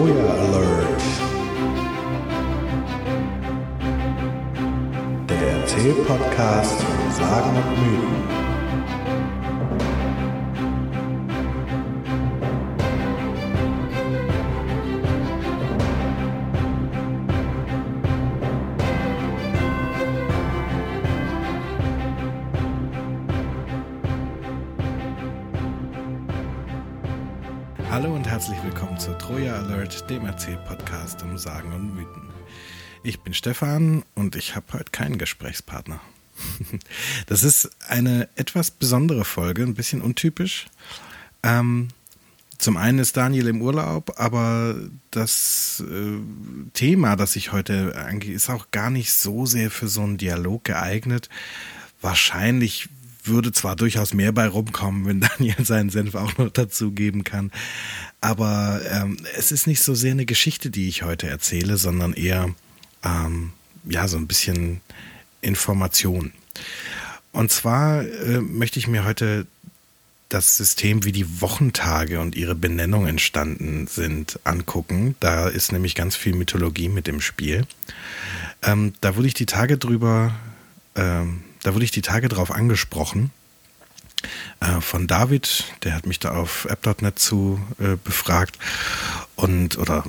Troja Alert. Der Erzähl-Podcast von Sagen und Mythen. Dem Erzähl-Podcast um Sagen und Mythen. Ich bin Stefan und ich habe heute keinen Gesprächspartner. Das ist eine etwas besondere Folge, ein bisschen untypisch. Ähm, zum einen ist Daniel im Urlaub, aber das äh, Thema, das ich heute angehe, ist auch gar nicht so sehr für so einen Dialog geeignet. Wahrscheinlich würde zwar durchaus mehr bei rumkommen, wenn Daniel seinen Senf auch noch dazugeben kann, aber ähm, es ist nicht so sehr eine Geschichte, die ich heute erzähle, sondern eher ähm, ja so ein bisschen Information. Und zwar äh, möchte ich mir heute das System, wie die Wochentage und ihre Benennung entstanden sind, angucken. Da ist nämlich ganz viel Mythologie mit im Spiel. Ähm, da wurde ich die Tage drüber ähm, da wurde ich die Tage drauf angesprochen äh, von David, der hat mich da auf app.net zu äh, befragt und oder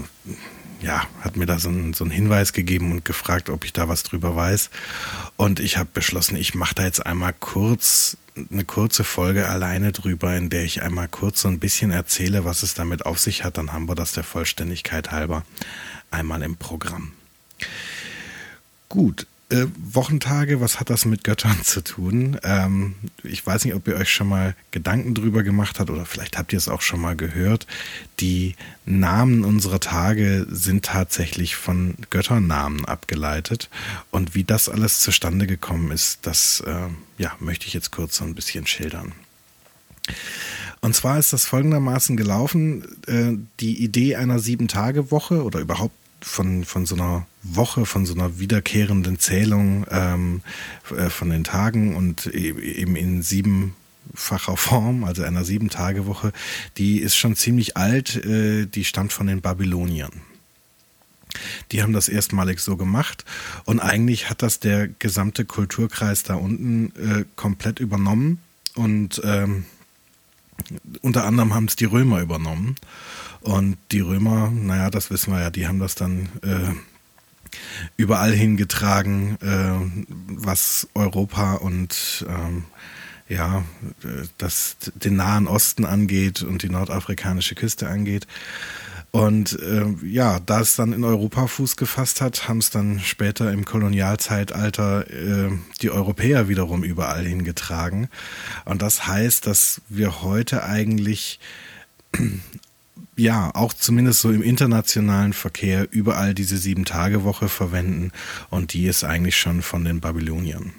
ja, hat mir da so, ein, so einen Hinweis gegeben und gefragt, ob ich da was drüber weiß. Und ich habe beschlossen, ich mache da jetzt einmal kurz eine kurze Folge alleine drüber, in der ich einmal kurz so ein bisschen erzähle, was es damit auf sich hat. Dann haben wir das der Vollständigkeit halber einmal im Programm. Gut, äh, Wochentage, was hat das mit Göttern zu tun? Ähm, ich weiß nicht, ob ihr euch schon mal Gedanken drüber gemacht habt oder vielleicht habt ihr es auch schon mal gehört. Die Namen unserer Tage sind tatsächlich von Götternamen abgeleitet. Und wie das alles zustande gekommen ist, das äh, ja, möchte ich jetzt kurz so ein bisschen schildern. Und zwar ist das folgendermaßen gelaufen. Äh, die Idee einer Sieben-Tage-Woche oder überhaupt von, von so einer Woche, von so einer wiederkehrenden Zählung ähm, äh, von den Tagen und e-, eben in siebenfacher Form, also einer Sieben-Tage-Woche, die ist schon ziemlich alt, äh, die stammt von den Babyloniern. Die haben das erstmalig so gemacht und eigentlich hat das der gesamte Kulturkreis da unten äh, komplett übernommen und ähm, unter anderem haben es die Römer übernommen. Und die Römer, naja, das wissen wir ja, die haben das dann äh, überall hingetragen, äh, was Europa und ähm, ja, das den Nahen Osten angeht und die nordafrikanische Küste angeht. Und äh, ja, da es dann in Europa Fuß gefasst hat, haben es dann später im Kolonialzeitalter äh, die Europäer wiederum überall hingetragen. Und das heißt, dass wir heute eigentlich ja, auch zumindest so im internationalen Verkehr überall diese Sieben-Tage-Woche verwenden und die ist eigentlich schon von den Babyloniern.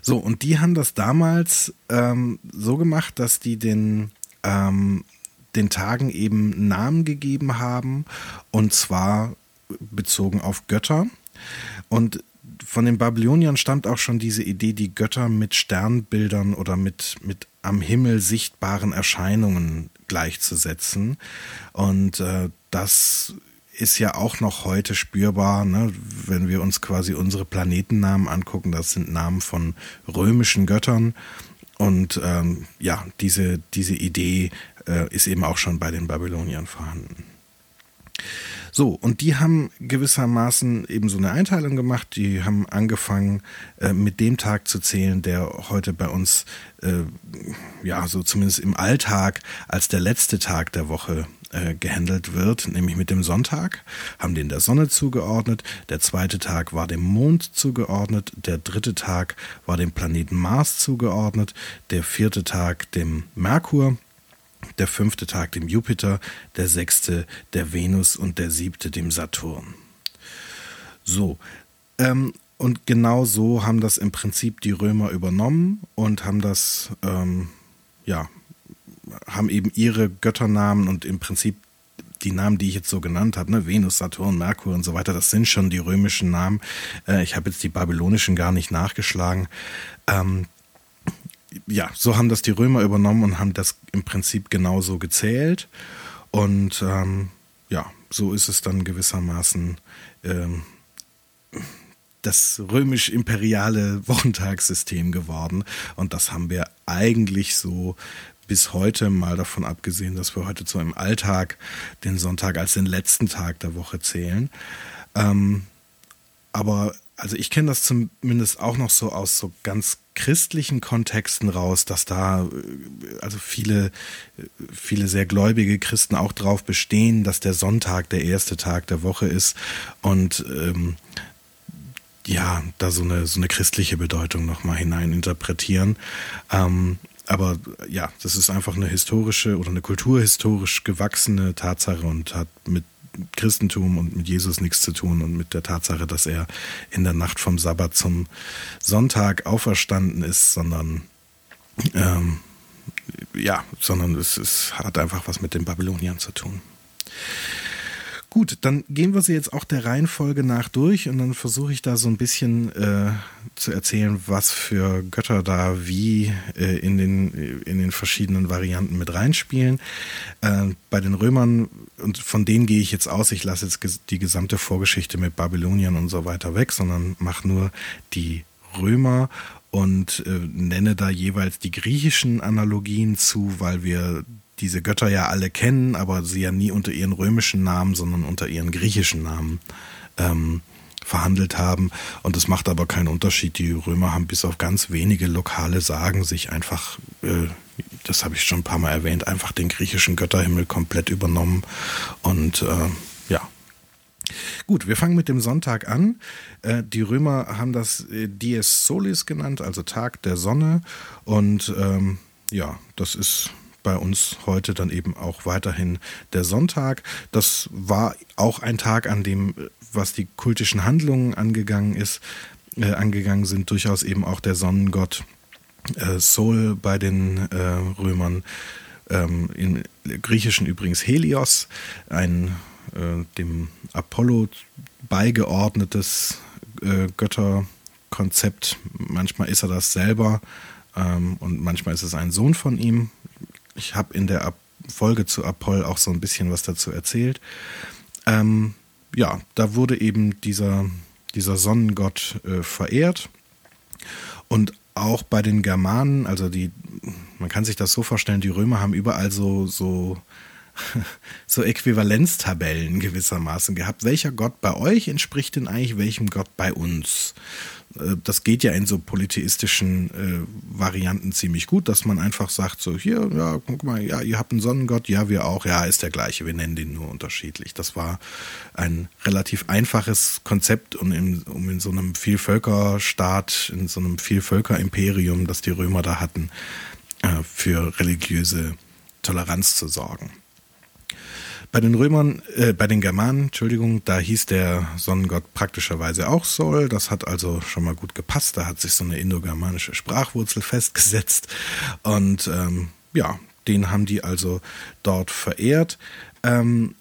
So, und die haben das damals ähm, so gemacht, dass die den, ähm, den Tagen eben Namen gegeben haben und zwar bezogen auf Götter. Und von den Babyloniern stammt auch schon diese Idee, die Götter mit Sternbildern oder mit, mit am Himmel sichtbaren Erscheinungen gleichzusetzen. Und äh, das ist ja auch noch heute spürbar, ne? wenn wir uns quasi unsere Planetennamen angucken. Das sind Namen von römischen Göttern. Und ähm, ja, diese, diese Idee äh, ist eben auch schon bei den Babyloniern vorhanden. So, und die haben gewissermaßen eben so eine Einteilung gemacht. Die haben angefangen, äh, mit dem Tag zu zählen, der heute bei uns, äh, ja, so zumindest im Alltag als der letzte Tag der Woche äh, gehandelt wird, nämlich mit dem Sonntag, haben den der Sonne zugeordnet, der zweite Tag war dem Mond zugeordnet, der dritte Tag war dem Planeten Mars zugeordnet, der vierte Tag dem Merkur, der fünfte Tag dem Jupiter, der sechste der Venus und der siebte dem Saturn. So, ähm, und genau so haben das im Prinzip die Römer übernommen und haben das, ähm, ja, haben eben ihre Götternamen und im Prinzip die Namen, die ich jetzt so genannt habe, ne, Venus, Saturn, Merkur und so weiter, das sind schon die römischen Namen. Äh, ich habe jetzt die babylonischen gar nicht nachgeschlagen. Ähm, ja, so haben das die Römer übernommen und haben das im Prinzip genauso gezählt. Und ähm, ja, so ist es dann gewissermaßen ähm, das römisch-imperiale Wochentagssystem geworden. Und das haben wir eigentlich so bis heute, mal davon abgesehen, dass wir heute so im Alltag den Sonntag als den letzten Tag der Woche zählen. Ähm, aber also ich kenne das zumindest auch noch so aus so ganz christlichen Kontexten raus, dass da äh, also viele, viele sehr gläubige Christen auch drauf bestehen, dass der Sonntag der erste Tag der Woche ist und ähm, ja, da so eine, so eine christliche Bedeutung nochmal hineininterpretieren. Ähm, aber ja, das ist einfach eine historische oder eine kulturhistorisch gewachsene Tatsache und hat mit Christentum und mit Jesus nichts zu tun und mit der Tatsache, dass er in der Nacht vom Sabbat zum Sonntag auferstanden ist, sondern ähm, ja, sondern es, es hat einfach was mit den Babyloniern zu tun. Gut, dann gehen wir sie jetzt auch der Reihenfolge nach durch und dann versuche ich da so ein bisschen äh, zu erzählen, was für Götter da wie äh, in, den, in den verschiedenen Varianten mit reinspielen. Äh, bei den Römern, und von denen gehe ich jetzt aus, ich lasse jetzt die gesamte Vorgeschichte mit Babyloniern und so weiter weg, sondern mache nur die Römer und äh, nenne da jeweils die griechischen Analogien zu, weil wir diese Götter ja alle kennen, aber sie ja nie unter ihren römischen Namen, sondern unter ihren griechischen Namen ähm, verhandelt haben. Und es macht aber keinen Unterschied. Die Römer haben bis auf ganz wenige lokale Sagen sich einfach, äh, das habe ich schon ein paar Mal erwähnt, einfach den griechischen Götterhimmel komplett übernommen. Und äh, ja. Gut, wir fangen mit dem Sonntag an. Äh, die Römer haben das äh, Dies Solis genannt, also Tag der Sonne. Und ähm, ja, das ist bei uns heute dann eben auch weiterhin der Sonntag. Das war auch ein Tag, an dem, was die kultischen Handlungen angegangen ist, äh, angegangen sind, durchaus eben auch der Sonnengott äh, Sol bei den äh, Römern. Ähm, Im Griechischen übrigens Helios, ein äh, dem Apollo beigeordnetes äh, Götterkonzept. Manchmal ist er das selber ähm, und manchmal ist es ein Sohn von ihm, ich habe in der Folge zu Apoll auch so ein bisschen was dazu erzählt. Ähm, ja, da wurde eben dieser, dieser Sonnengott äh, verehrt. Und auch bei den Germanen, also die, man kann sich das so vorstellen, die Römer haben überall so, so, so Äquivalenztabellen gewissermaßen gehabt. Welcher Gott bei euch entspricht denn eigentlich welchem Gott bei uns? Äh, das geht ja in so polytheistischen äh, Varianten ziemlich gut, dass man einfach sagt, so hier, ja, guck mal, ja, ihr habt einen Sonnengott, ja, wir auch, ja, ist der gleiche, wir nennen den nur unterschiedlich. Das war ein relativ einfaches Konzept, um in, um in so einem Vielvölkerstaat, in so einem Vielvölkerimperium, das die Römer da hatten, äh, für religiöse Toleranz zu sorgen. Bei den Römern, äh, bei den Germanen, Entschuldigung, da hieß der Sonnengott praktischerweise auch Sol. Das hat also schon mal gut gepasst. Da hat sich so eine indogermanische Sprachwurzel festgesetzt. Und ähm, ja, den haben die also dort verehrt. Ähm,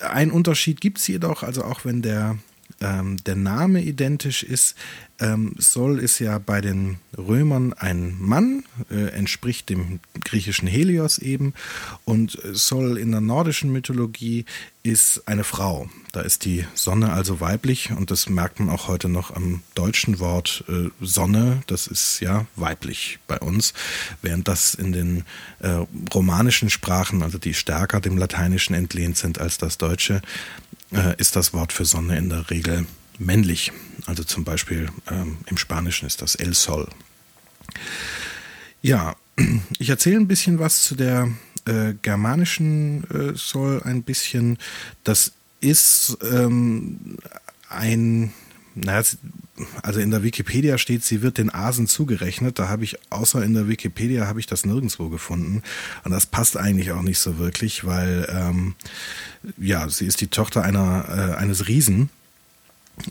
ein Unterschied gibt es jedoch, also auch wenn der ähm, der Name identisch ist. Ähm, Sol ist ja bei den Römern ein Mann, äh, entspricht dem griechischen Helios eben. Und Sol in der nordischen Mythologie ist eine Frau. Da ist die Sonne also weiblich und das merkt man auch heute noch am deutschen Wort äh, Sonne. Das ist ja weiblich bei uns, während das in den äh, romanischen Sprachen, also die stärker dem Lateinischen entlehnt sind als das Deutsche, äh, ist das Wort für Sonne in der Regel männlich. Also zum Beispiel ähm, im Spanischen ist das El Sol. Ja, ich erzähle ein bisschen was zu der äh, germanischen äh, Sol ein bisschen. Das ist ähm, ein naja, also in der Wikipedia steht, sie wird den Asen zugerechnet. Da habe ich, außer in der Wikipedia, habe ich das nirgendwo gefunden. Und das passt eigentlich auch nicht so wirklich, weil ähm, ja, sie ist die Tochter einer, äh, eines Riesen.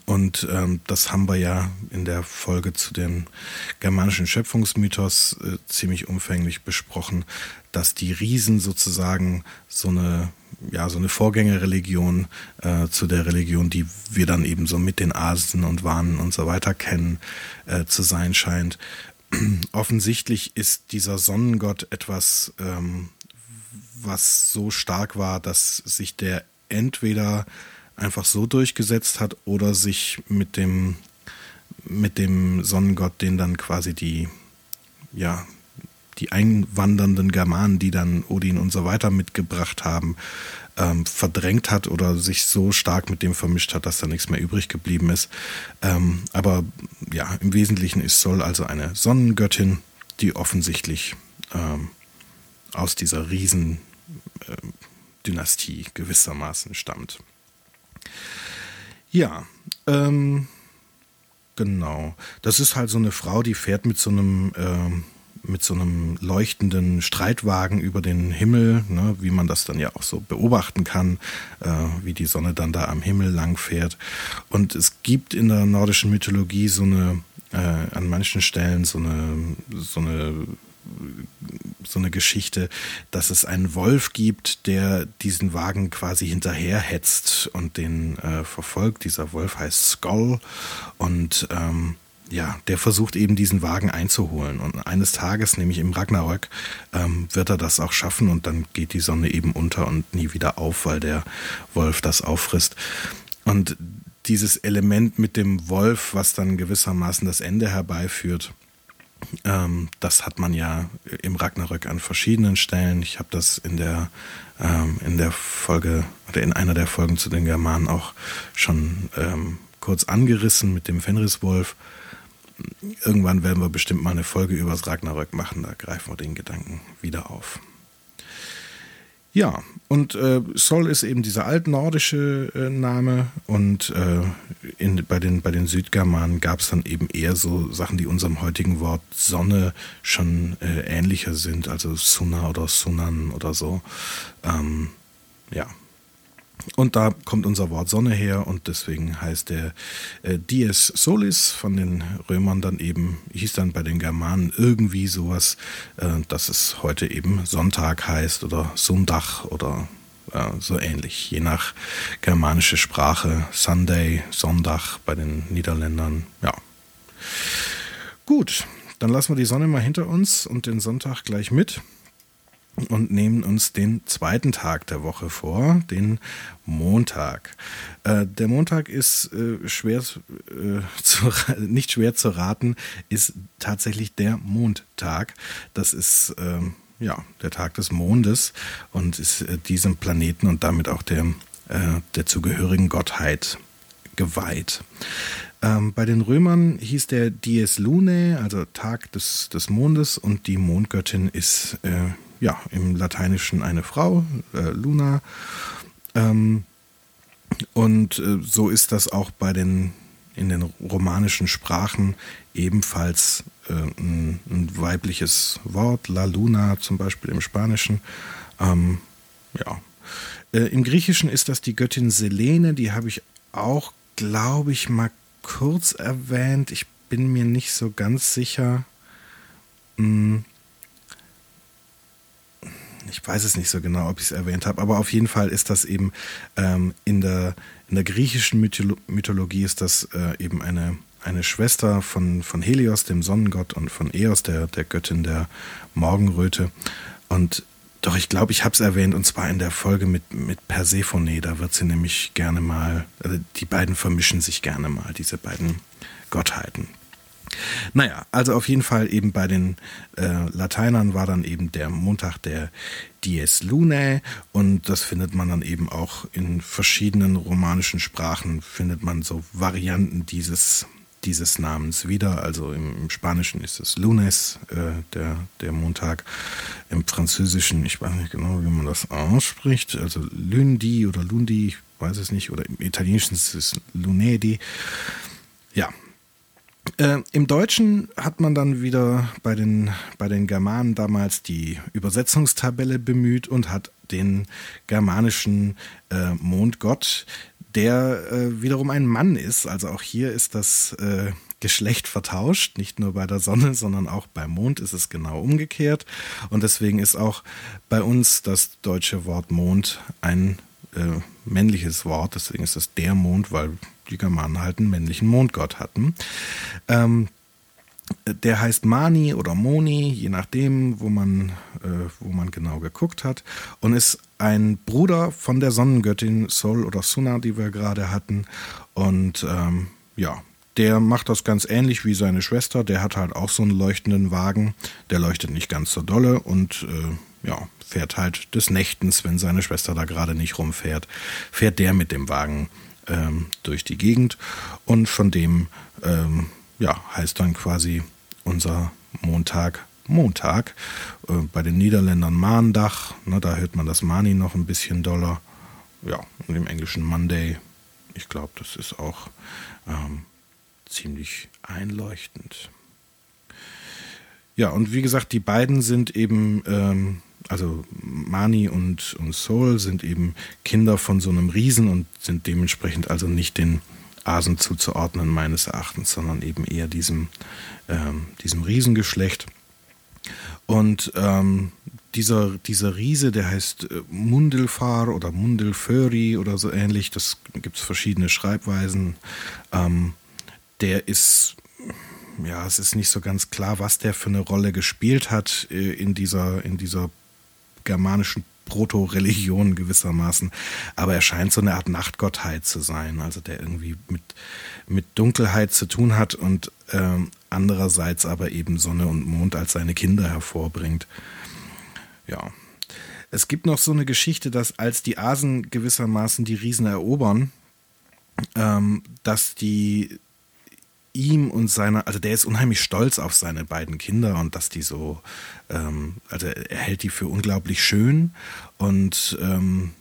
Und ähm, das haben wir ja in der Folge zu dem germanischen Schöpfungsmythos äh, ziemlich umfänglich besprochen, dass die Riesen sozusagen so eine ja, so eine Vorgängerreligion äh, zu der Religion, die wir dann eben so mit den Asen und Wahnen und so weiter kennen, äh, zu sein scheint. Offensichtlich ist dieser Sonnengott etwas, ähm, was so stark war, dass sich der entweder einfach so durchgesetzt hat oder sich mit dem, mit dem Sonnengott, den dann quasi die, ja, die einwandernden Germanen, die dann Odin und so weiter mitgebracht haben, ähm, verdrängt hat oder sich so stark mit dem vermischt hat, dass da nichts mehr übrig geblieben ist. Ähm, aber ja, im Wesentlichen ist Sol also eine Sonnengöttin, die offensichtlich ähm, aus dieser Riesendynastie äh, gewissermaßen stammt. Ja, ähm, genau. Das ist halt so eine Frau, die fährt mit so einem ähm, mit so einem leuchtenden Streitwagen über den Himmel, ne, wie man das dann ja auch so beobachten kann, äh, wie die Sonne dann da am Himmel lang fährt. Und es gibt in der nordischen Mythologie so eine, äh, an manchen Stellen so eine, so eine so eine Geschichte, dass es einen Wolf gibt, der diesen Wagen quasi hinterherhetzt und den äh, verfolgt. Dieser Wolf heißt Skull und ähm, ja, der versucht eben diesen Wagen einzuholen. Und eines Tages, nämlich im Ragnarök, ähm, wird er das auch schaffen und dann geht die Sonne eben unter und nie wieder auf, weil der Wolf das auffrisst. Und dieses Element mit dem Wolf, was dann gewissermaßen das Ende herbeiführt, ähm, das hat man ja im Ragnarök an verschiedenen Stellen. Ich habe das in der, ähm, in der Folge oder in einer der Folgen zu den Germanen auch schon ähm, kurz angerissen mit dem Fenriswolf irgendwann werden wir bestimmt mal eine Folge über das Ragnarök machen, da greifen wir den Gedanken wieder auf. Ja, und äh, Sol ist eben dieser altnordische äh, Name und äh, in, bei, den, bei den Südgermanen gab es dann eben eher so Sachen, die unserem heutigen Wort Sonne schon äh, ähnlicher sind, also Sunna oder Sunan oder so. Ähm, ja, und da kommt unser Wort Sonne her und deswegen heißt der äh, Dies Solis von den Römern dann eben, hieß dann bei den Germanen irgendwie sowas, äh, dass es heute eben Sonntag heißt oder Sonntag oder äh, so ähnlich, je nach germanische Sprache. Sunday, Sonntag bei den Niederländern, ja. Gut, dann lassen wir die Sonne mal hinter uns und den Sonntag gleich mit und nehmen uns den zweiten Tag der Woche vor, den Montag. Äh, der Montag ist äh, schwer äh, zu, nicht schwer zu raten, ist tatsächlich der Mondtag. Das ist ähm, ja der Tag des Mondes und ist äh, diesem Planeten und damit auch der äh, der zugehörigen Gottheit geweiht. Ähm, bei den Römern hieß der Dies Lunae, also Tag des, des Mondes, und die Mondgöttin ist äh, ja, im Lateinischen eine Frau, äh, Luna. Ähm, und äh, so ist das auch bei den in den romanischen Sprachen ebenfalls äh, ein, ein, weibliches Wort, La Luna zum Beispiel im Spanischen. Ähm, ja. Äh, Im Griechischen ist das die Göttin Selene, die habe ich auch, glaube ich, mal kurz erwähnt. Ich bin mir nicht so ganz sicher. Hm ich weiß es nicht so genau, ob ich es erwähnt habe, aber auf jeden Fall ist das eben ähm, in, der, in der griechischen Mytholo Mythologie ist das äh, eben eine, eine Schwester von, von Helios, dem Sonnengott, und von Eos, der, der Göttin der Morgenröte. Und doch, ich glaube, ich habe es erwähnt, und zwar in der Folge mit, mit Persephone. Da wird sie nämlich gerne mal, also die beiden vermischen sich gerne mal, diese beiden Gottheiten. Naja, also auf jeden Fall eben bei den äh, Lateinern war dann eben der Montag der Dies Lunae und das findet man dann eben auch in verschiedenen romanischen Sprachen, findet man so Varianten dieses, dieses Namens wieder. Also im, im Spanischen ist es Lunes, äh, der, der Montag. Im Französischen, ich weiß nicht genau, wie man das ausspricht, also Lundi oder Lundi, ich weiß es nicht, oder im Italienischen ist es Lunedi. Ja, äh, Im Deutschen hat man dann wieder bei den, bei den Germanen damals die Übersetzungstabelle bemüht und hat den germanischen äh, Mondgott, der äh, wiederum ein Mann ist. Also auch hier ist das äh, Geschlecht vertauscht, nicht nur bei der Sonne, sondern auch beim Mond ist es genau umgekehrt. Und deswegen ist auch bei uns das deutsche Wort Mond ein äh, männliches Wort, deswegen ist es der Mond, weil die Germanen halt einen männlichen Mondgott hatten. Ähm, der heißt Mani oder Moni, je nachdem, wo man, äh, wo man genau geguckt hat, und ist ein Bruder von der Sonnengöttin Sol oder Suna, die wir gerade hatten. Und ähm, ja, der macht das ganz ähnlich wie seine Schwester. Der hat halt auch so einen leuchtenden Wagen. Der leuchtet nicht ganz so dolle und äh, ja, fährt halt des Nächtens, wenn seine Schwester da gerade nicht rumfährt, fährt der mit dem Wagen ähm, durch die Gegend. Und von dem ähm, ja, heißt dann quasi unser Montag Montag. Äh, bei den Niederländern Maandag, ne, da hört man das Mani noch ein bisschen doller. Ja, und im Englischen Monday. Ich glaube, das ist auch ähm, ziemlich einleuchtend. Ja, und wie gesagt, die beiden sind eben, ähm, also Mani und, und Soul sind eben Kinder von so einem Riesen und sind dementsprechend also nicht den Asen zuzuordnen, meines Erachtens, sondern eben eher diesem, ähm, diesem Riesengeschlecht. Und ähm, dieser, dieser Riese, der heißt äh, Mundilfar oder Mundilföri oder so ähnlich, das gibt es verschiedene Schreibweisen. Ähm, der ist, ja, es ist nicht so ganz klar, was der für eine Rolle gespielt hat äh, in dieser, in dieser germanischen Proto-Religion gewissermaßen. Aber er scheint so eine Art Nachtgottheit zu sein, also der irgendwie mit, mit Dunkelheit zu tun hat und ähm, andererseits aber eben Sonne und Mond als seine Kinder hervorbringt. Ja. Es gibt noch so eine Geschichte, dass als die Asen gewissermaßen die Riesen erobern, ähm, dass die ihm und seiner, also der ist unheimlich stolz auf seine beiden Kinder und dass die so, ähm, also er hält die für unglaublich schön und ähm,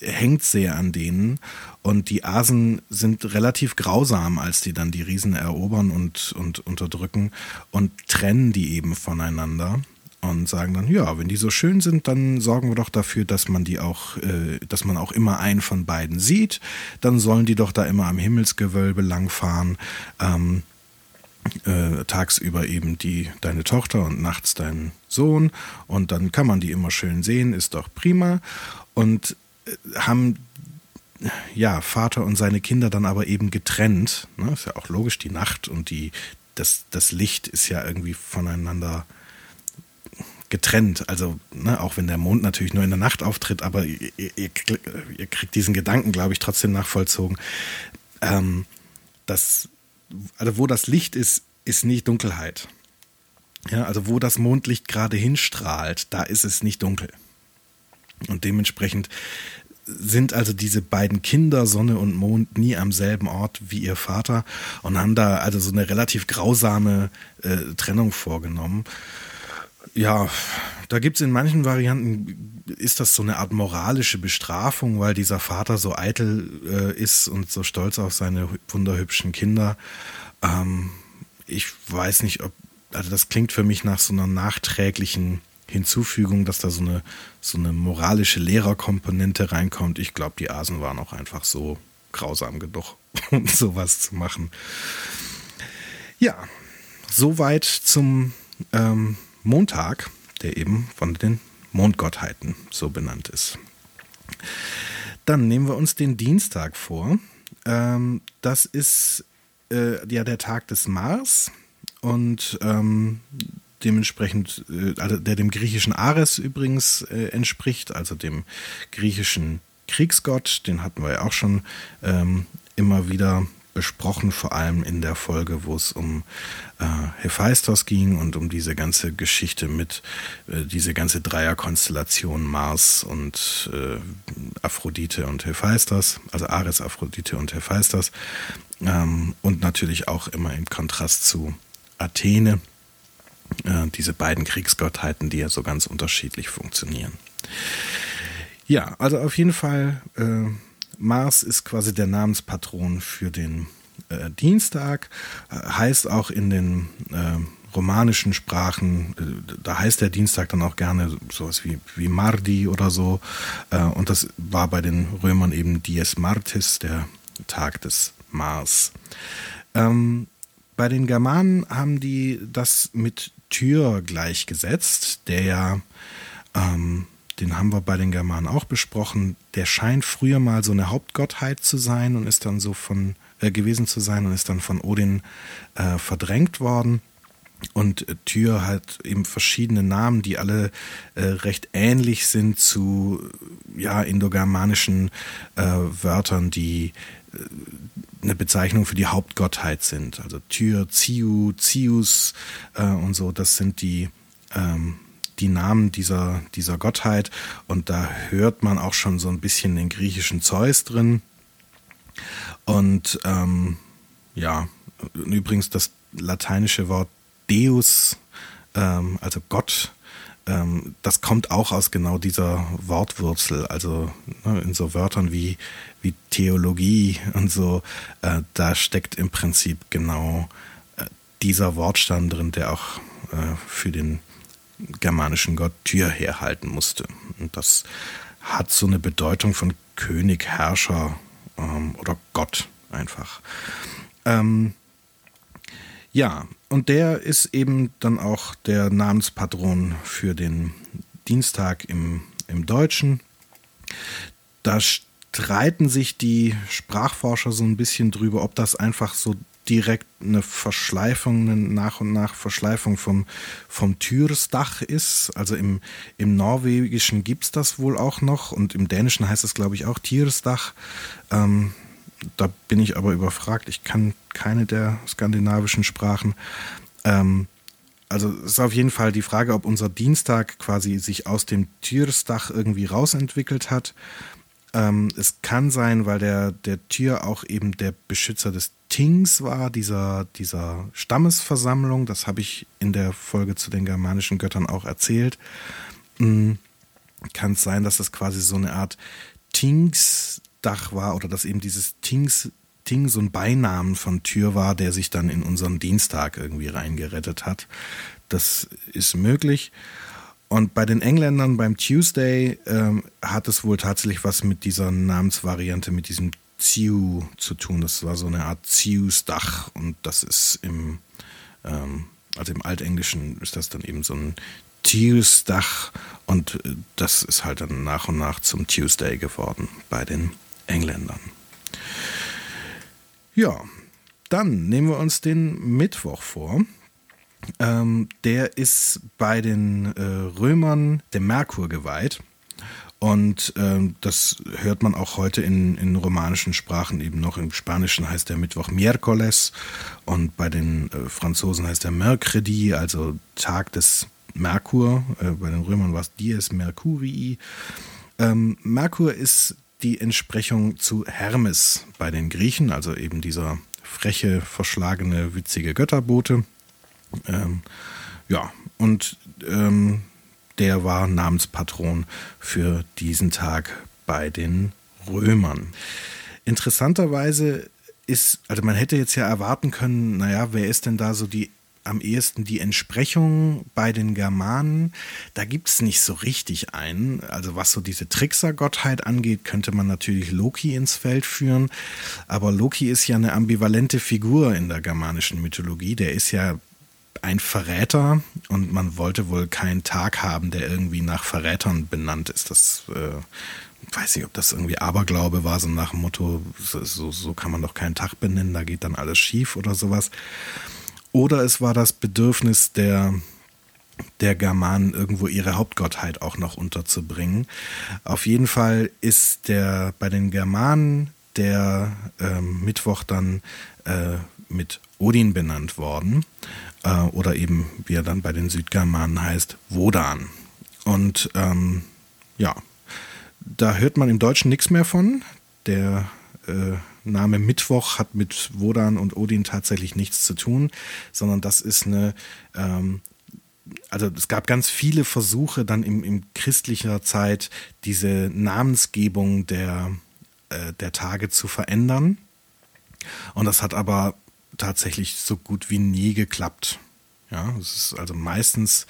hängt sehr an denen. Und die Asen sind relativ grausam, als die dann die Riesen erobern und, und unterdrücken und trennen die eben voneinander und sagen dann, ja, wenn die so schön sind, dann sorgen wir doch dafür, dass man die auch, äh, dass man auch immer einen von beiden sieht. Dann sollen die doch da immer am Himmelsgewölbe langfahren. Ähm, äh, tagsüber eben die deine Tochter und nachts dein Sohn und dann kann man die immer schön sehen, ist doch prima und äh, haben ja Vater und seine Kinder dann aber eben getrennt. Ne? Ist ja auch logisch, die Nacht und die das das Licht ist ja irgendwie voneinander äh, getrennt. Also, ne, auch wenn der Mond natürlich nur in der Nacht auftritt, aber ihr, ihr, ihr kriegt diesen Gedanken, glaube ich, trotzdem nachvollzogen. Ähm, das, also wo das Licht ist, ist nicht Dunkelheit. Ja, also wo das Mondlicht gerade hinstrahlt, da ist es nicht dunkel. Und dementsprechend sind also diese beiden Kinder, Sonne und Mond, nie am selben Ort wie ihr Vater und haben da also so eine relativ grausame äh, Trennung vorgenommen. Ja, da gibt es in manchen Varianten, ist das so eine Art moralische Bestrafung, weil dieser Vater so eitel äh, ist und so stolz auf seine wunderhübschen Kinder. Ähm, ich weiß nicht, ob, also das klingt für mich nach so einer nachträglichen Hinzufügung, dass da so eine, so eine moralische Lehrerkomponente reinkommt. Ich glaube, die Asen waren auch einfach so grausam genug, um sowas zu machen. Ja, soweit zum ähm, Montag, der eben von den Mondgottheiten so benannt ist. Dann nehmen wir uns den Dienstag vor. Ähm, das ist äh, ja der Tag des Mars und ähm, dementsprechend, äh, also der dem griechischen Ares übrigens äh, entspricht, also dem griechischen Kriegsgott, den hatten wir ja auch schon ähm, immer wieder besprochen, vor allem in der Folge, wo es um äh, Hephaistos ging und um diese ganze Geschichte mit, äh, diese ganze Dreierkonstellation Mars und äh, Aphrodite und Hephaistos, also Ares, Aphrodite und Hephaistos. Ähm, und natürlich auch immer im Kontrast zu Athene, äh, diese beiden Kriegsgottheiten, die ja so ganz unterschiedlich funktionieren. Ja, also auf jeden Fall äh, Mars ist quasi der Namenspatron für den äh, Dienstag, äh, heißt auch in den äh, romanischen Sprachen, äh, da heißt der Dienstag dann auch gerne sowas wie, wie Mardi oder so. Äh, und das war bei den Römern eben Dies Martis, der Tag des Mars. Ähm, bei den Germanen haben die das mit Tyr gleichgesetzt, der ja ähm, den haben wir bei den Germanen auch besprochen, der scheint früher mal so eine Hauptgottheit zu sein und ist dann so von äh, gewesen zu sein und ist dann von Odin äh, verdrängt worden. Und äh, Tür hat eben verschiedene Namen, die alle äh, recht ähnlich sind zu ja, indogermanischen äh, Wörtern, die äh, eine Bezeichnung für die Hauptgottheit sind. Also Tyr, Ziu, Zius und so, das sind die, ähm, die Namen dieser, dieser Gottheit. Und da hört man auch schon so ein bisschen den griechischen Zeus drin. Und ähm, ja, übrigens das lateinische Wort Deus, ähm, also Gott, ähm, das kommt auch aus genau dieser Wortwurzel. Also ne, in so Wörtern wie, wie Theologie und so, äh, da steckt im Prinzip genau äh, dieser Wortstamm drin, der auch äh, für den germanischen Gott Tyr herhalten musste. Und das hat so eine Bedeutung von König, Herrscher ähm, oder Gott einfach. Ähm, ja, und der ist eben dann auch der Namenspatron für den Dienstag im, im Deutschen. Da streiten sich die Sprachforscher so ein bisschen drüber, ob das einfach so direkt eine Verschleifung, eine nach und nach Verschleifung vom, vom Türsdach ist. Also im, im Norwegischen gibt es das wohl auch noch und im Dänischen heißt es, glaube ich, auch Tiersdach. Ähm, da bin ich aber überfragt. Ich kann keine der skandinavischen Sprachen. Ähm, also es ist auf jeden Fall die Frage, ob unser Dienstag quasi sich aus dem Türsdach irgendwie rausentwickelt hat. Ähm, es kann sein, weil der, der Tür auch eben der Beschützer des Tings war, dieser, dieser Stammesversammlung. Das habe ich in der Folge zu den germanischen Göttern auch erzählt. Mhm. Kann es sein, dass das quasi so eine Art Tingsdach war oder dass eben dieses Tings Ting so ein Beinamen von Tür war, der sich dann in unseren Dienstag irgendwie reingerettet hat. Das ist möglich. Und bei den Engländern beim Tuesday ähm, hat es wohl tatsächlich was mit dieser Namensvariante, mit diesem Ziu zu tun. Das war so eine Art Zius-Dach und das ist im, ähm, also im Altenglischen ist das dann eben so ein Tuesdach und äh, das ist halt dann nach und nach zum Tuesday geworden bei den Engländern. Ja, dann nehmen wir uns den Mittwoch vor. Ähm, der ist bei den äh, Römern dem Merkur geweiht. Und ähm, das hört man auch heute in, in romanischen Sprachen eben noch. Im Spanischen heißt der Mittwoch Miércoles und bei den äh, Franzosen heißt der Mercredi, also Tag des Merkur. Äh, bei den Römern war es Dies Mercurii. Ähm, Merkur ist die Entsprechung zu Hermes bei den Griechen, also eben dieser freche, verschlagene, witzige Götterbote. Ähm, ja, und ähm, der war Namenspatron für diesen Tag bei den Römern. Interessanterweise ist, also man hätte jetzt ja erwarten können, naja, wer ist denn da so die am ehesten die Entsprechung bei den Germanen. Da gibt es nicht so richtig einen. Also was so diese Tricksergottheit angeht, könnte man natürlich Loki ins Feld führen. Aber Loki ist ja eine ambivalente Figur in der germanischen Mythologie. Der ist ja ein Verräter und man wollte wohl keinen Tag haben, der irgendwie nach Verrätern benannt ist. Das äh, weiß nicht, ob das irgendwie Aberglaube war, so nach dem Motto, so, so kann man doch keinen Tag benennen, da geht dann alles schief oder sowas. Oder es war das Bedürfnis der, der Germanen, irgendwo ihre Hauptgottheit auch noch unterzubringen. Auf jeden Fall ist der bei den Germanen der äh, Mittwoch dann äh, mit Odin benannt worden. Äh, oder eben, wie er dann bei den Südgermanen heißt, Wodan. Und ähm, ja, da hört man im Deutschen nichts mehr von. Der äh, Name Mittwoch hat mit Wodan und Odin tatsächlich nichts zu tun, sondern das ist eine, ähm, also es gab ganz viele Versuche dann in, in christlicher Zeit, diese Namensgebung der, äh, der Tage zu verändern. Und das hat aber tatsächlich so gut wie nie geklappt. Ja, es ist also meistens,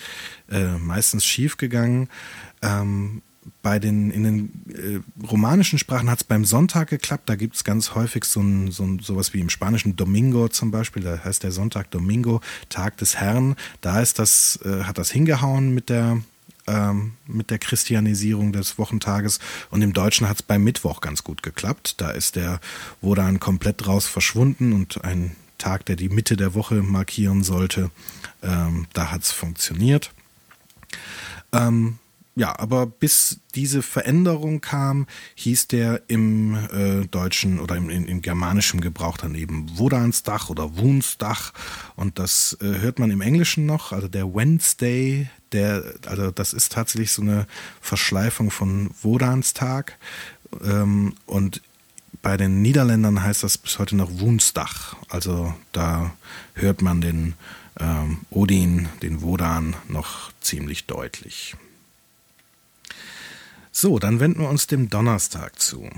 äh, meistens schief gegangen. Ähm, bei den, in den äh, romanischen Sprachen hat es beim Sonntag geklappt. Da gibt es ganz häufig so ein, so ein, sowas wie im Spanischen Domingo zum Beispiel. Da heißt der Sonntag Domingo, Tag des Herrn. Da ist das, äh, hat das hingehauen mit der, ähm, mit der Christianisierung des Wochentages. Und im Deutschen hat es beim Mittwoch ganz gut geklappt. Da ist der Wodan komplett raus verschwunden und ein Tag, der die Mitte der Woche markieren sollte. Ähm, da hat es funktioniert. Ähm, ja, aber bis diese Veränderung kam, hieß der im äh, deutschen oder im, im, im, germanischen Gebrauch dann eben Wodansdach oder Wunsdach. Und das äh, hört man im Englischen noch, also der Wednesday, der, also das ist tatsächlich so eine Verschleifung von Wodanstag. Ähm, und bei den Niederländern heißt das bis heute noch Wunsdach. Also da hört man den ähm, Odin, den Wodan noch ziemlich deutlich. So, dann wenden wir uns dem Donnerstag zu.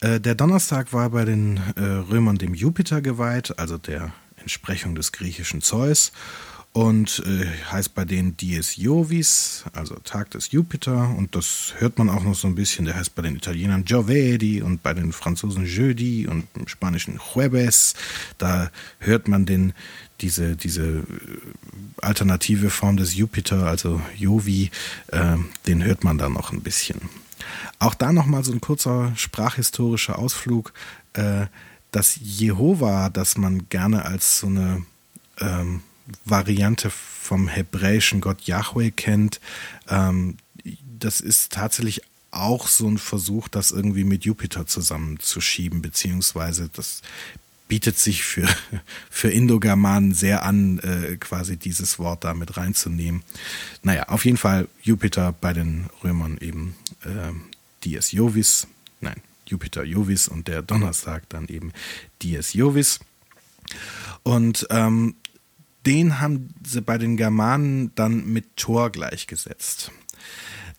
Äh, der Donnerstag war bei den äh, Römern dem Jupiter geweiht, also der Entsprechung des griechischen Zeus und äh, heißt bei denen Dies Jovis, also Tag des Jupiter und das hört man auch noch so ein bisschen, der heißt bei den Italienern Giovedi und bei den Franzosen Jeudi und im Spanischen Jueves, da hört man den, diese, diese äh, alternative Form des Jupiter, also Jovi, äh, den hört man da noch ein bisschen. Auch da nochmal so ein kurzer sprachhistorischer Ausflug. Äh, das Jehova, das man gerne als so eine ähm, Variante vom hebräischen Gott Yahweh kennt, ähm, das ist tatsächlich auch so ein Versuch, das irgendwie mit Jupiter zusammenzuschieben, beziehungsweise das bietet sich für, für Indogermanen sehr an, äh, quasi dieses Wort da mit reinzunehmen. Naja, auf jeden Fall Jupiter bei den Römern eben äh, Dies Jovis, nein, Jupiter Jovis und der Donnerstag dann eben Dies Jovis. Und ähm, den haben sie bei den Germanen dann mit Thor gleichgesetzt.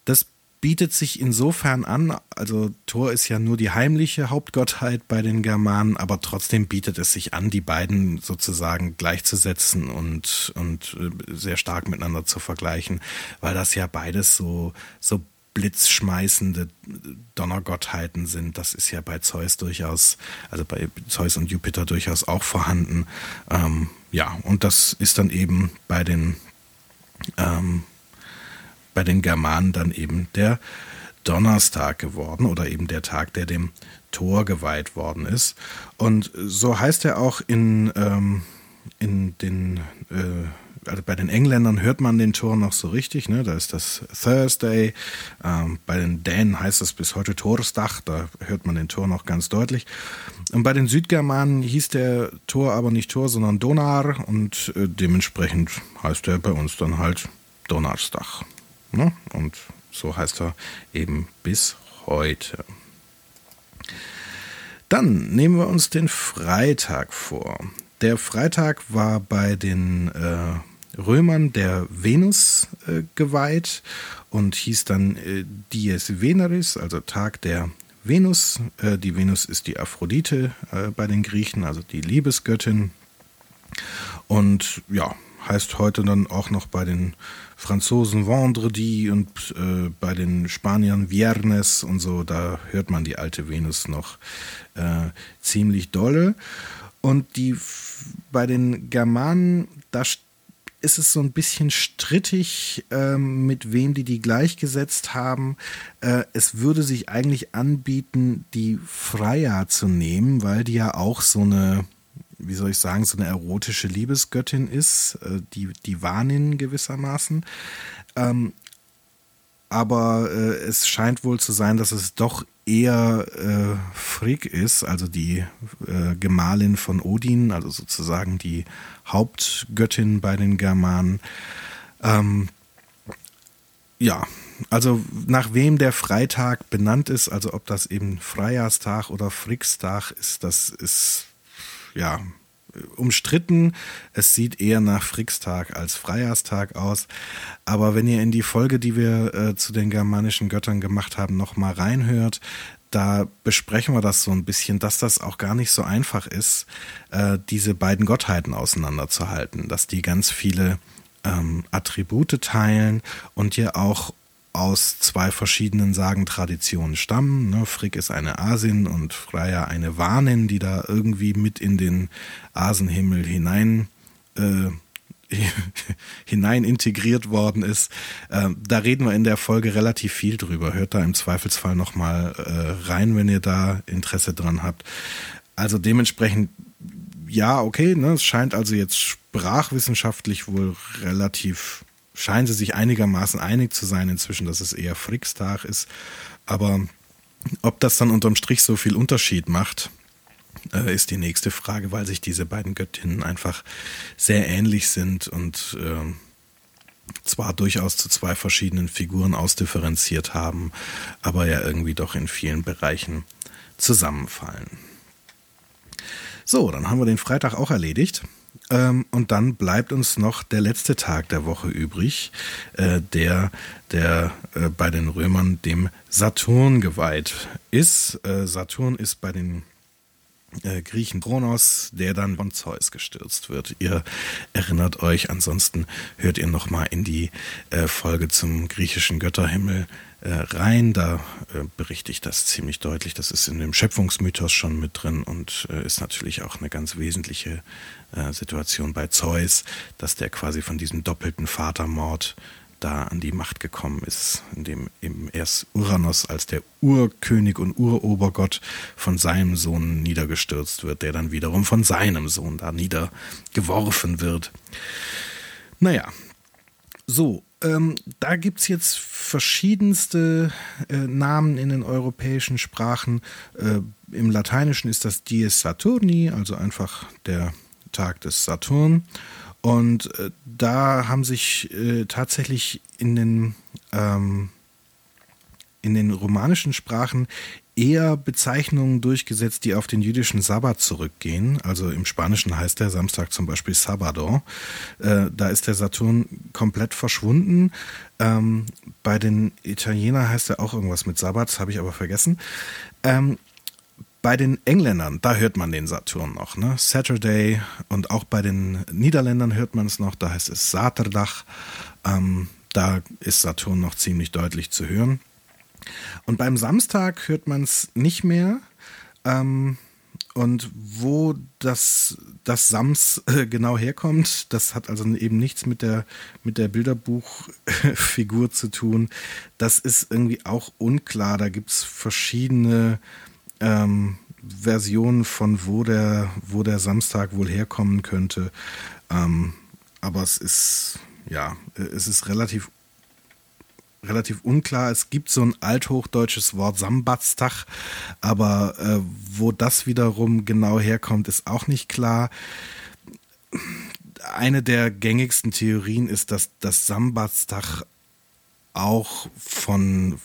Das bietet sich insofern an, also Thor ist ja nur die heimliche Hauptgottheit bei den Germanen, aber trotzdem bietet es sich an, die beiden sozusagen gleichzusetzen und, und äh, sehr stark miteinander zu vergleichen, weil das ja beides so, so blitzschmeißende Donnergottheiten sind. Das ist ja bei Zeus durchaus, also bei Zeus und Jupiter durchaus auch vorhanden. Ähm, ja, und das ist dann eben bei den, ähm, bei den Germanen dann eben der Donnerstag geworden oder eben der Tag, der dem Tor geweiht worden ist. Und so heißt er auch in, ähm, in den äh, also bei den Engländern hört man den Tor noch so richtig, ne? Da ist das Thursday. Ähm, bei den Dänen heißt das bis heute Torsdach, da hört man den Tor noch ganz deutlich. Und bei den Südgermanen hieß der Tor aber nicht Tor, sondern Donar und äh, dementsprechend heißt er bei uns dann halt Donnerstag. Ne? Und so heißt er eben bis heute. Dann nehmen wir uns den Freitag vor. Der Freitag war bei den äh, Römern der Venus äh, geweiht und hieß dann äh, Dies Veneris, also Tag der Venus. Äh, die Venus ist die Aphrodite äh, bei den Griechen, also die Liebesgöttin. Und ja, heißt heute dann auch noch bei den Franzosen Vendredi und äh, bei den Spaniern Viernes und so, da hört man die alte Venus noch äh, ziemlich dolle. Und die bei den Germanen, da ist es so ein bisschen strittig, ähm, mit wem die die gleichgesetzt haben. Äh, es würde sich eigentlich anbieten, die Freya zu nehmen, weil die ja auch so eine, wie soll ich sagen, so eine erotische Liebesgöttin ist, äh, die, die Warnin gewissermaßen. Ähm, aber äh, es scheint wohl zu sein, dass es doch eher äh, Frigg ist, also die äh, Gemahlin von Odin, also sozusagen die Hauptgöttin bei den Germanen. Ähm, ja, also nach wem der Freitag benannt ist, also ob das eben Freijahrstag oder Frickstag ist, das ist ja umstritten. Es sieht eher nach Frickstag als Freijahrstag aus. Aber wenn ihr in die Folge, die wir äh, zu den germanischen Göttern gemacht haben, nochmal reinhört, da besprechen wir das so ein bisschen, dass das auch gar nicht so einfach ist, äh, diese beiden Gottheiten auseinanderzuhalten, dass die ganz viele ähm, Attribute teilen und ja auch aus zwei verschiedenen Sagentraditionen stammen. Ne? Frick ist eine Asin und Freya eine Warnin, die da irgendwie mit in den Asenhimmel hinein äh, hinein integriert worden ist. Äh, da reden wir in der Folge relativ viel drüber. Hört da im Zweifelsfall nochmal äh, rein, wenn ihr da Interesse dran habt. Also dementsprechend ja, okay, ne, es scheint also jetzt sprachwissenschaftlich wohl relativ, scheinen sie sich einigermaßen einig zu sein inzwischen, dass es eher Frickstag ist. Aber ob das dann unterm Strich so viel Unterschied macht, äh, ist die nächste Frage, weil sich diese beiden Göttinnen einfach sehr ähnlich sind und äh, zwar durchaus zu zwei verschiedenen Figuren ausdifferenziert haben, aber ja irgendwie doch in vielen Bereichen zusammenfallen. So, dann haben wir den Freitag auch erledigt. Ähm, und dann bleibt uns noch der letzte Tag der Woche übrig, äh, der, der äh, bei den Römern dem Saturn geweiht ist. Äh, Saturn ist bei den Griechen Kronos, der dann von Zeus gestürzt wird. Ihr erinnert euch, ansonsten hört ihr nochmal in die Folge zum griechischen Götterhimmel rein. Da äh, berichte ich das ziemlich deutlich. Das ist in dem Schöpfungsmythos schon mit drin und äh, ist natürlich auch eine ganz wesentliche äh, Situation bei Zeus, dass der quasi von diesem doppelten Vatermord da an die Macht gekommen ist, indem eben erst Uranus als der Urkönig und Urobergott von seinem Sohn niedergestürzt wird, der dann wiederum von seinem Sohn da niedergeworfen wird. Naja, so, ähm, da gibt es jetzt verschiedenste äh, Namen in den europäischen Sprachen. Äh, Im Lateinischen ist das Dies Saturni, also einfach der Tag des Saturn. Und äh, da haben sich äh, tatsächlich in den, ähm, in den romanischen Sprachen eher Bezeichnungen durchgesetzt, die auf den jüdischen Sabbat zurückgehen. Also im Spanischen heißt der Samstag zum Beispiel Sabado. Äh, da ist der Saturn komplett verschwunden. Ähm, bei den Italienern heißt er auch irgendwas mit Sabbat, das habe ich aber vergessen. Ähm, bei den Engländern, da hört man den Saturn noch, ne? Saturday und auch bei den Niederländern hört man es noch, da heißt es Saterdach. Ähm, da ist Saturn noch ziemlich deutlich zu hören. Und beim Samstag hört man es nicht mehr. Ähm, und wo das, das Sams äh, genau herkommt, das hat also eben nichts mit der, mit der Bilderbuchfigur zu tun. Das ist irgendwie auch unklar. Da gibt es verschiedene ähm, Versionen von wo der, wo der Samstag wohl herkommen könnte. Ähm, aber es ist, ja, es ist relativ relativ unklar. Es gibt so ein althochdeutsches Wort Sambatstag, aber äh, wo das wiederum genau herkommt, ist auch nicht klar. Eine der gängigsten Theorien ist, dass das Sambatstag auch von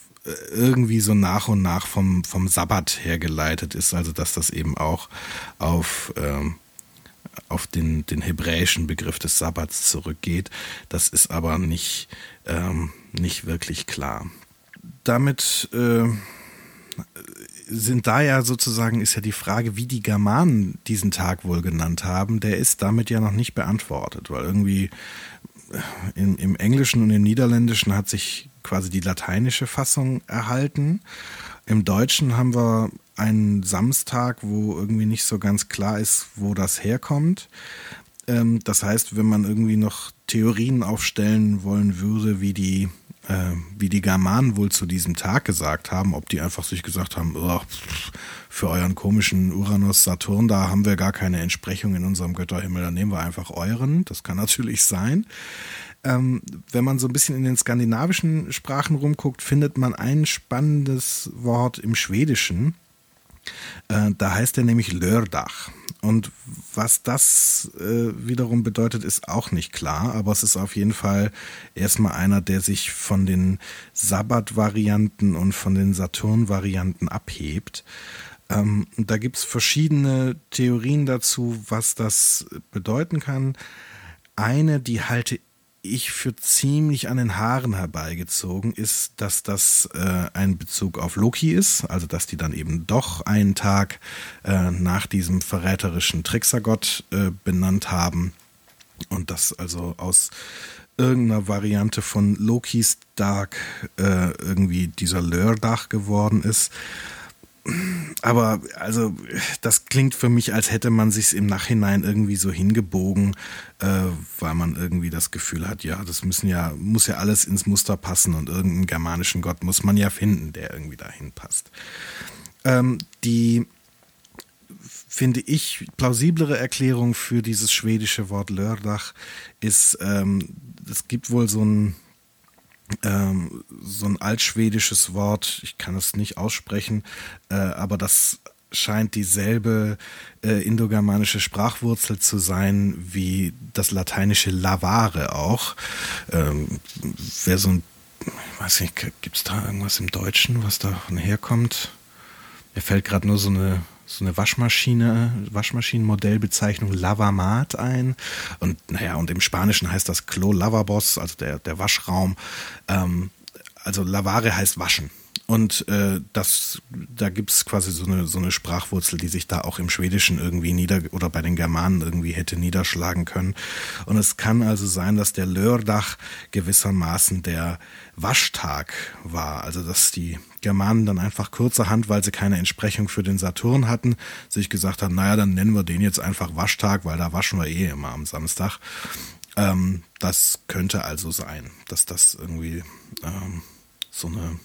irgendwie so nach und nach vom, vom Sabbat hergeleitet ist, also dass das eben auch auf, ähm, auf den, den hebräischen Begriff des Sabbats zurückgeht. Das ist aber nicht, ähm, nicht wirklich klar. Damit äh, sind da ja sozusagen, ist ja die Frage, wie die Germanen diesen Tag wohl genannt haben, der ist damit ja noch nicht beantwortet, weil irgendwie im, im Englischen und im Niederländischen hat sich quasi die lateinische Fassung erhalten. Im Deutschen haben wir einen Samstag, wo irgendwie nicht so ganz klar ist, wo das herkommt. Ähm, das heißt, wenn man irgendwie noch Theorien aufstellen wollen würde, wie die, äh, wie die Germanen wohl zu diesem Tag gesagt haben, ob die einfach sich gesagt haben, oh, für euren komischen Uranus, Saturn, da haben wir gar keine Entsprechung in unserem Götterhimmel, dann nehmen wir einfach euren. Das kann natürlich sein ähm, wenn man so ein bisschen in den skandinavischen Sprachen rumguckt, findet man ein spannendes Wort im Schwedischen. Äh, da heißt er nämlich Lördach. Und was das äh, wiederum bedeutet, ist auch nicht klar, aber es ist auf jeden Fall erstmal einer, der sich von den Sabbat-Varianten und von den Saturn-Varianten abhebt. Ähm, da gibt es verschiedene Theorien dazu, was das bedeuten kann. Eine, die halte ich für ziemlich an den Haaren herbeigezogen ist, dass das äh, ein Bezug auf Loki ist, also dass die dann eben doch einen Tag äh, nach diesem verräterischen Tricksergott äh, benannt haben. Und das also aus irgendeiner Variante von Lokis Dark äh, irgendwie dieser Lördach geworden ist aber also das klingt für mich, als hätte man sich im Nachhinein irgendwie so hingebogen, äh, weil man irgendwie das Gefühl hat, ja, das müssen ja, muss ja alles ins Muster passen und irgendeinen germanischen Gott muss man ja finden, der irgendwie dahin passt. Ähm, die finde ich, plausiblere Erklärung für dieses schwedische Wort Lördach ist, ähm, es gibt wohl so ein, ähm, so ein altschwedisches Wort, ich kann es nicht aussprechen, äh, aber das scheint dieselbe äh, indogermanische Sprachwurzel zu sein wie das lateinische lavare auch. Ähm, Wer so ein, ich weiß nicht, gibt es da irgendwas im Deutschen, was da herkommt? Mir fällt gerade nur so eine so eine Waschmaschine, Waschmaschinenmodellbezeichnung Lavamat ein. Und naja, und im Spanischen heißt das Clo Lavabos, also der, der Waschraum. Ähm, also Lavare heißt waschen. Und äh, das, da gibt's quasi so eine, so eine Sprachwurzel, die sich da auch im Schwedischen irgendwie nieder oder bei den Germanen irgendwie hätte niederschlagen können. Und es kann also sein, dass der Lördach gewissermaßen der Waschtag war. Also dass die Germanen dann einfach kurzerhand, weil sie keine Entsprechung für den Saturn hatten, sich gesagt haben, naja, dann nennen wir den jetzt einfach Waschtag, weil da waschen wir eh immer am Samstag. Ähm, das könnte also sein, dass das irgendwie ähm, so eine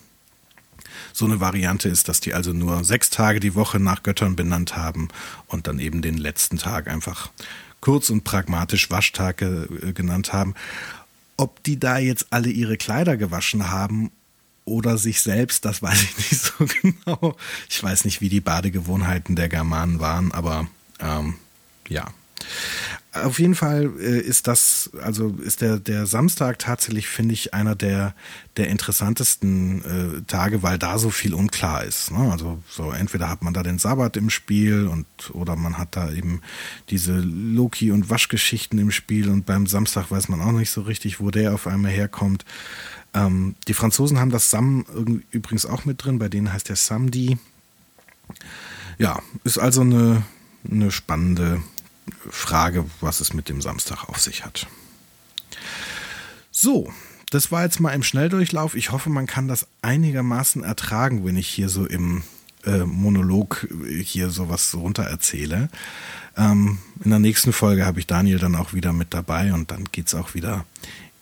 so eine Variante ist, dass die also nur sechs Tage die Woche nach Göttern benannt haben und dann eben den letzten Tag einfach kurz und pragmatisch Waschtage äh, genannt haben. Ob die da jetzt alle ihre Kleider gewaschen haben oder sich selbst, das weiß ich nicht so genau. Ich weiß nicht, wie die Badegewohnheiten der Germanen waren, aber ähm, ja. Auf jeden Fall äh, ist das, also ist der, der Samstag tatsächlich, finde ich, einer der, der interessantesten äh, Tage, weil da so viel unklar ist. Ne? Also so entweder hat man da den Sabbat im Spiel und oder man hat da eben diese Loki- und Waschgeschichten im Spiel und beim Samstag weiß man auch nicht so richtig, wo der auf einmal herkommt. Ähm, die Franzosen haben das Sam übrigens auch mit drin, bei denen heißt der Samedi. Ja, ist also eine, eine spannende Frage, was es mit dem Samstag auf sich hat. So, das war jetzt mal im Schnelldurchlauf. Ich hoffe, man kann das einigermaßen ertragen, wenn ich hier so im äh, Monolog hier sowas so runter erzähle. Ähm, in der nächsten Folge habe ich Daniel dann auch wieder mit dabei und dann geht es auch wieder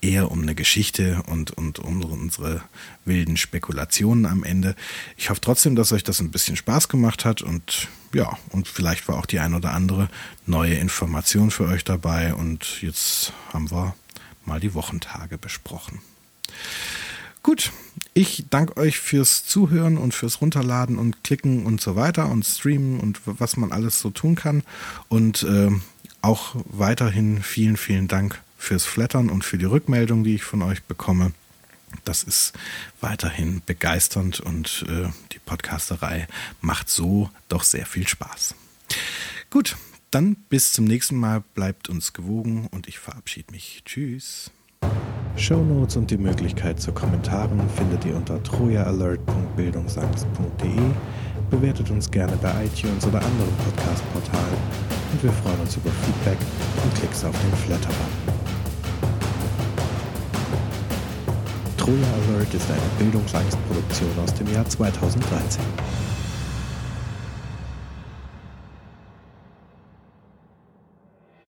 eher um eine Geschichte und, und um unsere wilden Spekulationen am Ende. Ich hoffe trotzdem, dass euch das ein bisschen Spaß gemacht hat und ja, und vielleicht war auch die ein oder andere neue Information für euch dabei und jetzt haben wir mal die Wochentage besprochen. Gut, ich danke euch fürs Zuhören und fürs Runterladen und Klicken und so weiter und Streamen und was man alles so tun kann. Und äh, auch weiterhin vielen, vielen Dank fürs Flattern und für die Rückmeldung, die ich von euch bekomme. Das ist weiterhin begeisternd und äh, die Podcasterei macht so doch sehr viel Spaß. Gut, dann bis zum nächsten Mal. Bleibt uns gewogen und ich verabschiede mich. Tschüss. Show Notes und die Möglichkeit zu Kommentaren findet ihr unter trojaalert.bildungsangst.de. Bewertet uns gerne bei iTunes oder anderen Podcast-Portalen und wir freuen uns über Feedback und Klicks auf den Flatter-Button. Troja Alert ist eine Bildungsangstproduktion aus dem Jahr 2013.